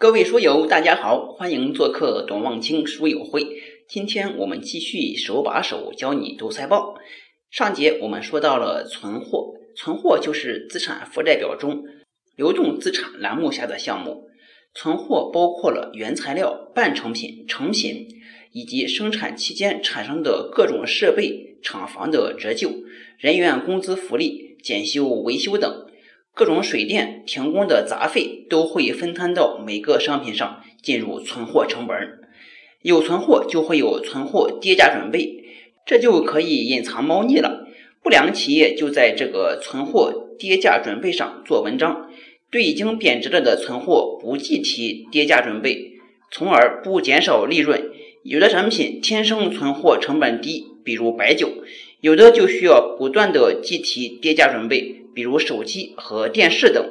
各位书友，大家好，欢迎做客董望清书友会。今天我们继续手把手教你读财报。上节我们说到了存货，存货就是资产负债表中流动资产栏目下的项目。存货包括了原材料、半成品、成品，以及生产期间产生的各种设备、厂房的折旧、人员工资福利、检修维修等。各种水电停工的杂费都会分摊到每个商品上，进入存货成本。有存货就会有存货跌价准备，这就可以隐藏猫腻了。不良企业就在这个存货跌价准备上做文章，对已经贬值了的存货不计提跌价准备，从而不减少利润。有的产品天生存货成本低，比如白酒；有的就需要不断的计提跌价准备。比如手机和电视等，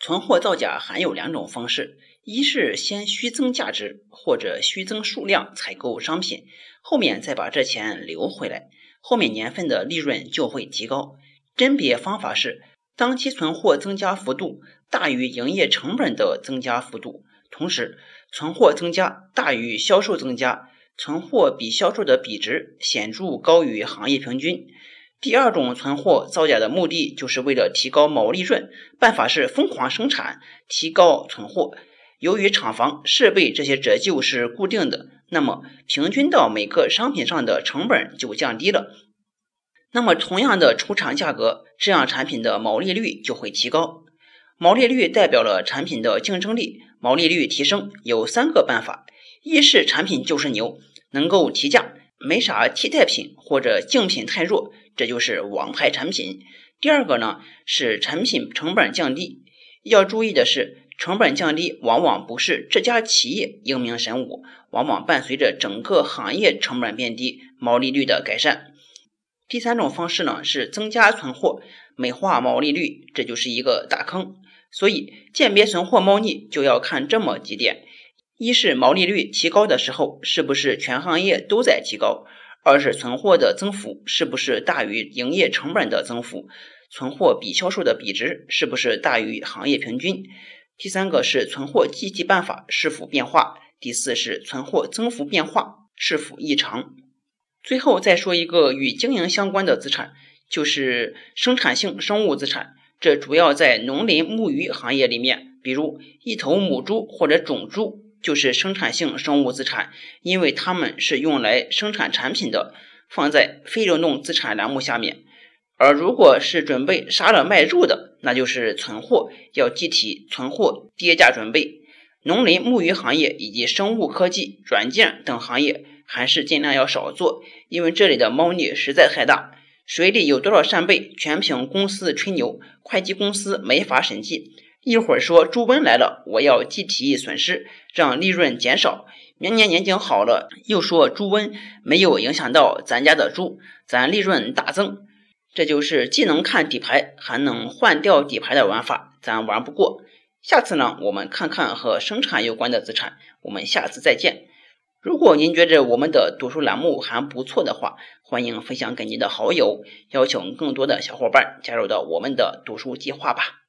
存货造假含有两种方式：一是先虚增价值或者虚增数量采购商品，后面再把这钱留回来，后面年份的利润就会提高。甄别方法是，当期存货增加幅度大于营业成本的增加幅度，同时存货增加大于销售增加，存货比销售的比值显著高于行业平均。第二种存货造假的目的就是为了提高毛利润，办法是疯狂生产，提高存货。由于厂房设备这些折旧是固定的，那么平均到每个商品上的成本就降低了。那么同样的出厂价格，这样产品的毛利率就会提高。毛利率代表了产品的竞争力，毛利率提升有三个办法：一是产品就是牛，能够提价。没啥替代品或者竞品太弱，这就是王牌产品。第二个呢是产品成本降低，要注意的是，成本降低往往不是这家企业英明神武，往往伴随着整个行业成本变低，毛利率的改善。第三种方式呢是增加存货，美化毛利率，这就是一个大坑。所以鉴别存货猫腻就要看这么几点。一是毛利率提高的时候，是不是全行业都在提高？二是存货的增幅是不是大于营业成本的增幅？存货比销售的比值是不是大于行业平均？第三个是存货计提办法是否变化？第四是存货增幅变化是否异常？最后再说一个与经营相关的资产，就是生产性生物资产，这主要在农林牧渔行业里面，比如一头母猪或者种猪。就是生产性生物资产，因为它们是用来生产产品的，放在非流动资产栏目下面。而如果是准备杀了卖肉的，那就是存货，要计提存货跌价准备。农林牧渔行业以及生物科技、软件等行业，还是尽量要少做，因为这里的猫腻实在太大。水里有多少扇贝，全凭公司吹牛，会计公司没法审计。一会儿说猪瘟来了，我要计提损失，让利润减少。明年年景好了，又说猪瘟没有影响到咱家的猪，咱利润大增。这就是既能看底牌，还能换掉底牌的玩法，咱玩不过。下次呢，我们看看和生产有关的资产。我们下次再见。如果您觉着我们的读书栏目还不错的话，欢迎分享给您的好友，邀请更多的小伙伴加入到我们的读书计划吧。